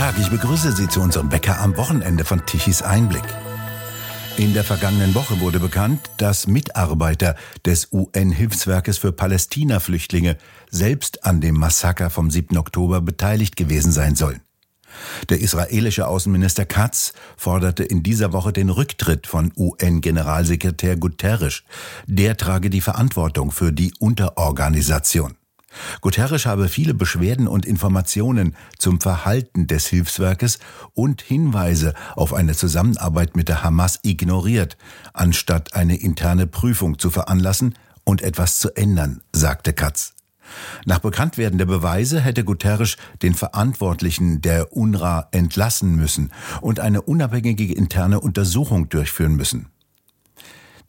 Tag, ich begrüße Sie zu unserem Bäcker am Wochenende von Tichys Einblick. In der vergangenen Woche wurde bekannt, dass Mitarbeiter des UN-Hilfswerkes für Palästina-Flüchtlinge selbst an dem Massaker vom 7. Oktober beteiligt gewesen sein sollen. Der israelische Außenminister Katz forderte in dieser Woche den Rücktritt von UN-Generalsekretär Guterres. Der trage die Verantwortung für die Unterorganisation. Guterres habe viele Beschwerden und Informationen zum Verhalten des Hilfswerkes und Hinweise auf eine Zusammenarbeit mit der Hamas ignoriert, anstatt eine interne Prüfung zu veranlassen und etwas zu ändern, sagte Katz. Nach Bekanntwerden der Beweise hätte Guterres den Verantwortlichen der UNRWA entlassen müssen und eine unabhängige interne Untersuchung durchführen müssen.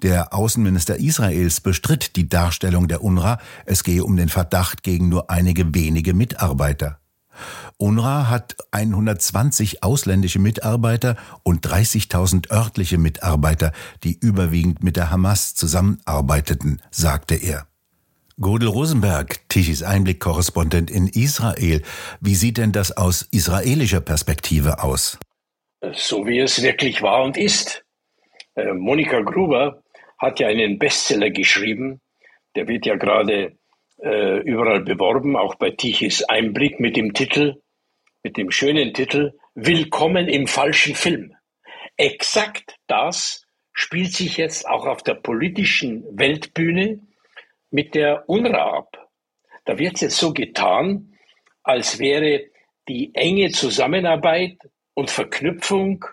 Der Außenminister Israels bestritt die Darstellung der UNRWA, es gehe um den Verdacht gegen nur einige wenige Mitarbeiter. UNRWA hat 120 ausländische Mitarbeiter und 30.000 örtliche Mitarbeiter, die überwiegend mit der Hamas zusammenarbeiteten, sagte er. Godel Rosenberg, Tichys Einblick-Korrespondent in Israel. Wie sieht denn das aus israelischer Perspektive aus? So wie es wirklich war und ist. Äh, Monika Gruber hat ja einen Bestseller geschrieben. Der wird ja gerade äh, überall beworben, auch bei Tichys Einblick mit dem Titel, mit dem schönen Titel Willkommen im falschen Film. Exakt das spielt sich jetzt auch auf der politischen Weltbühne mit der UNRWA ab. Da wird jetzt so getan, als wäre die enge Zusammenarbeit und Verknüpfung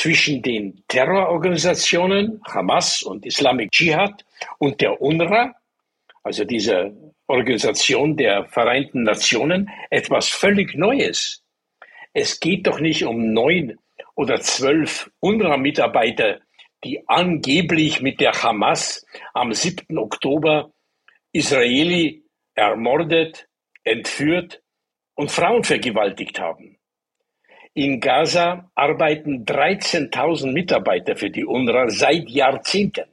zwischen den Terrororganisationen Hamas und Islamic Dschihad und der UNRWA, also dieser Organisation der Vereinten Nationen, etwas völlig Neues. Es geht doch nicht um neun oder zwölf UNRWA-Mitarbeiter, die angeblich mit der Hamas am 7. Oktober Israeli ermordet, entführt und Frauen vergewaltigt haben. In Gaza arbeiten 13.000 Mitarbeiter für die UNRWA seit Jahrzehnten.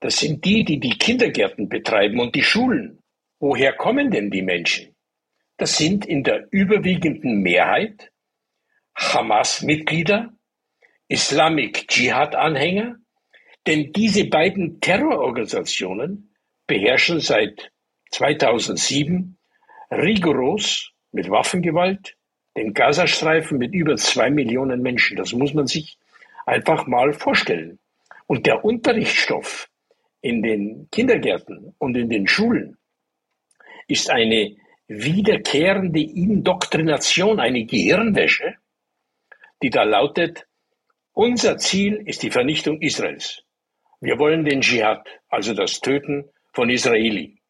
Das sind die, die die Kindergärten betreiben und die Schulen. Woher kommen denn die Menschen? Das sind in der überwiegenden Mehrheit Hamas-Mitglieder, Islamic Dschihad-Anhänger, denn diese beiden Terrororganisationen beherrschen seit 2007 rigoros mit Waffengewalt den Gazastreifen mit über zwei Millionen Menschen. Das muss man sich einfach mal vorstellen. Und der Unterrichtsstoff in den Kindergärten und in den Schulen ist eine wiederkehrende Indoktrination, eine Gehirnwäsche, die da lautet, unser Ziel ist die Vernichtung Israels. Wir wollen den Dschihad, also das Töten von Israeli.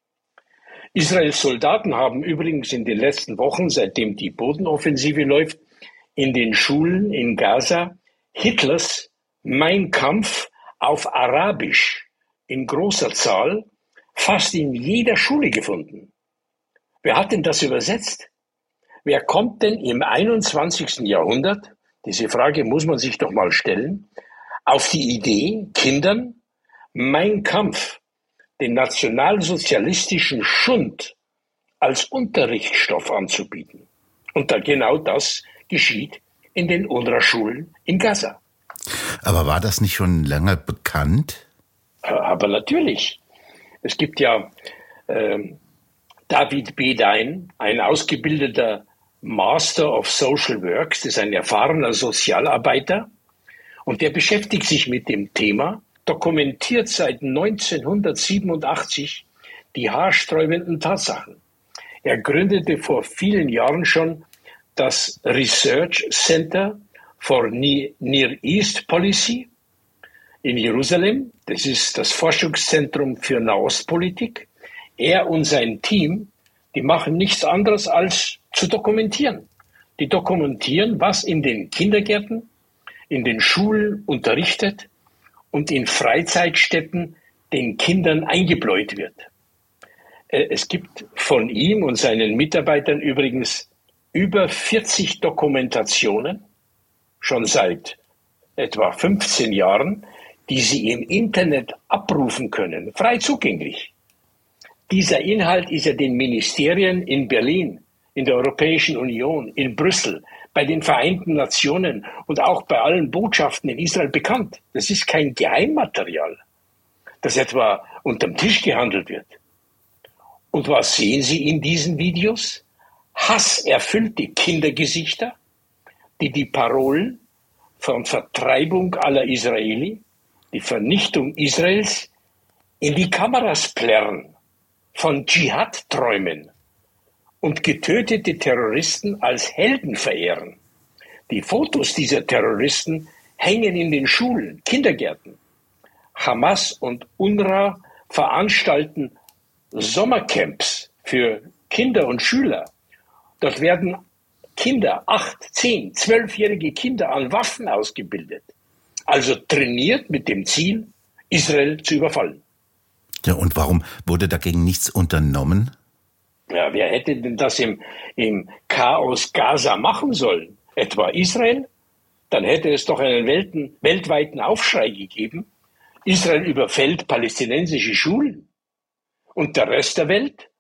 Israels Soldaten haben übrigens in den letzten Wochen, seitdem die Bodenoffensive läuft, in den Schulen in Gaza Hitlers Mein Kampf auf Arabisch in großer Zahl fast in jeder Schule gefunden. Wer hat denn das übersetzt? Wer kommt denn im 21. Jahrhundert, diese Frage muss man sich doch mal stellen, auf die Idee, Kindern Mein Kampf den nationalsozialistischen Schund als Unterrichtsstoff anzubieten. Und da genau das geschieht in den UNRWA-Schulen in Gaza. Aber war das nicht schon lange bekannt? Aber natürlich. Es gibt ja äh, David Bedein, ein ausgebildeter Master of Social Works, das ist ein erfahrener Sozialarbeiter und der beschäftigt sich mit dem Thema dokumentiert seit 1987 die haarsträubenden Tatsachen. Er gründete vor vielen Jahren schon das Research Center for Near East Policy in Jerusalem. Das ist das Forschungszentrum für Nahostpolitik. Er und sein Team, die machen nichts anderes als zu dokumentieren. Die dokumentieren, was in den Kindergärten, in den Schulen unterrichtet und in Freizeitstätten den Kindern eingebläut wird. Äh, es gibt von ihm und seinen Mitarbeitern übrigens über 40 Dokumentationen, schon seit etwa 15 Jahren, die Sie im Internet abrufen können, frei zugänglich. Dieser Inhalt ist ja den Ministerien in Berlin, in der Europäischen Union, in Brüssel, bei den Vereinten Nationen und auch bei allen Botschaften in Israel bekannt. Das ist kein Geheimmaterial, das etwa unterm Tisch gehandelt wird. Und was sehen Sie in diesen Videos? Hasserfüllte Kindergesichter, die die Parolen von Vertreibung aller Israeli, die Vernichtung Israels in die Kameras plärren, von Dschihad träumen und getötete Terroristen als Helden verehren. Die Fotos dieser Terroristen hängen in den Schulen, Kindergärten. Hamas und UNRWA veranstalten Sommercamps für Kinder und Schüler. Dort werden Kinder, acht, zehn, zwölfjährige Kinder an Waffen ausgebildet. Also trainiert mit dem Ziel, Israel zu überfallen. Ja, und warum wurde dagegen nichts unternommen? Ja, wer hätte denn das im, im Chaos Gaza machen sollen? Etwa Israel? Dann hätte es doch einen Welten, weltweiten Aufschrei gegeben. Israel überfällt palästinensische Schulen. Und der Rest der Welt?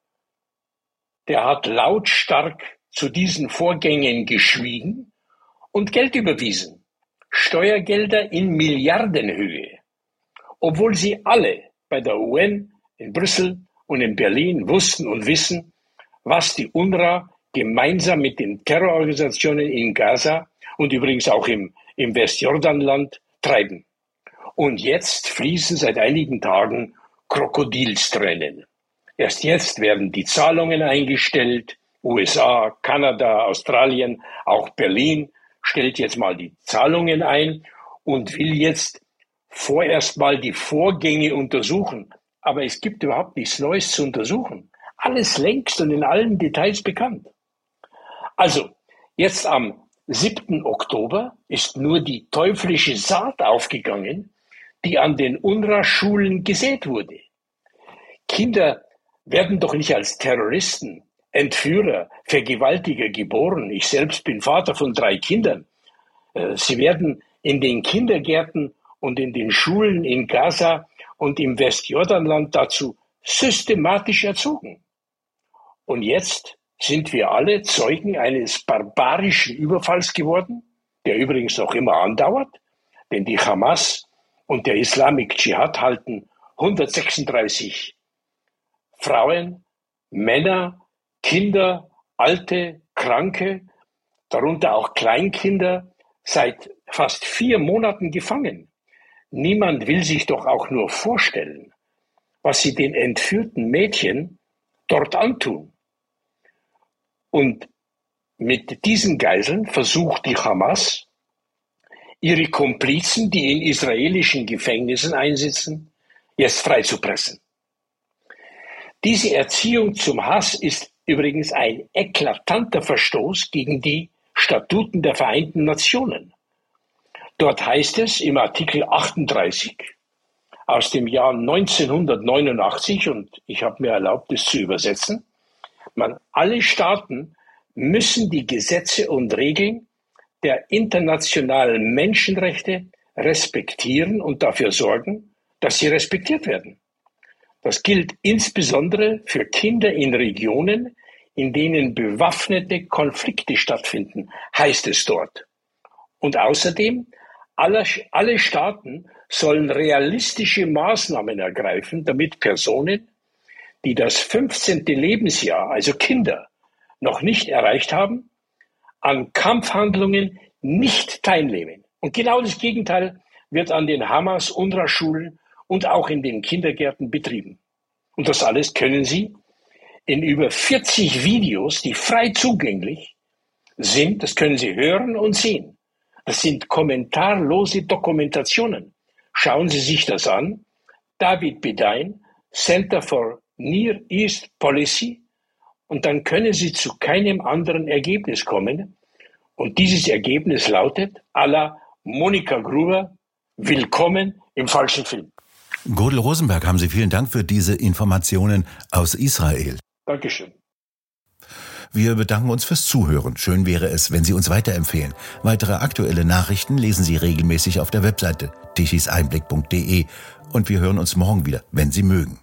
Der hat lautstark zu diesen Vorgängen geschwiegen und Geld überwiesen. Steuergelder in Milliardenhöhe. Obwohl sie alle bei der UN in Brüssel und in Berlin wussten und wissen, was die UNRWA gemeinsam mit den Terrororganisationen in Gaza und übrigens auch im, im Westjordanland treiben. Und jetzt fließen seit einigen Tagen Krokodilstränen. Erst jetzt werden die Zahlungen eingestellt. USA, Kanada, Australien, auch Berlin stellt jetzt mal die Zahlungen ein und will jetzt vorerst mal die Vorgänge untersuchen. Aber es gibt überhaupt nichts Neues zu untersuchen alles längst und in allen Details bekannt. Also, jetzt am 7. Oktober ist nur die teuflische Saat aufgegangen, die an den UNRWA-Schulen gesät wurde. Kinder werden doch nicht als Terroristen, Entführer, Vergewaltiger geboren. Ich selbst bin Vater von drei Kindern. Äh, sie werden in den Kindergärten und in den Schulen in Gaza und im Westjordanland dazu systematisch erzogen. Und jetzt sind wir alle Zeugen eines barbarischen Überfalls geworden, der übrigens noch immer andauert, denn die Hamas und der Islamic Dschihad halten 136 Frauen, Männer, Kinder, Alte, Kranke, darunter auch Kleinkinder, seit fast vier Monaten gefangen. Niemand will sich doch auch nur vorstellen, was sie den entführten Mädchen dort antun. Und mit diesen Geiseln versucht die Hamas, ihre Komplizen, die in israelischen Gefängnissen einsitzen, jetzt freizupressen. Diese Erziehung zum Hass ist übrigens ein eklatanter Verstoß gegen die Statuten der Vereinten Nationen. Dort heißt es im Artikel 38 aus dem Jahr 1989, und ich habe mir erlaubt, es zu übersetzen, man, alle Staaten müssen die Gesetze und Regeln der internationalen Menschenrechte respektieren und dafür sorgen, dass sie respektiert werden. Das gilt insbesondere für Kinder in Regionen, in denen bewaffnete Konflikte stattfinden, heißt es dort. Und außerdem, alle, alle Staaten sollen realistische Maßnahmen ergreifen, damit Personen, die das 15. Lebensjahr, also Kinder, noch nicht erreicht haben, an Kampfhandlungen nicht teilnehmen. Und genau das Gegenteil wird an den Hamas-UNRWA-Schulen und auch in den Kindergärten betrieben. Und das alles können Sie in über 40 Videos, die frei zugänglich sind, das können Sie hören und sehen. Das sind kommentarlose Dokumentationen. Schauen Sie sich das an. David Bedein, Center for Near East Policy und dann können Sie zu keinem anderen Ergebnis kommen. Und dieses Ergebnis lautet à la Monika Gruber, willkommen im falschen Film. Godel Rosenberg, haben Sie vielen Dank für diese Informationen aus Israel. Dankeschön. Wir bedanken uns fürs Zuhören. Schön wäre es, wenn Sie uns weiterempfehlen. Weitere aktuelle Nachrichten lesen Sie regelmäßig auf der Webseite tichiseinblick.de und wir hören uns morgen wieder, wenn Sie mögen.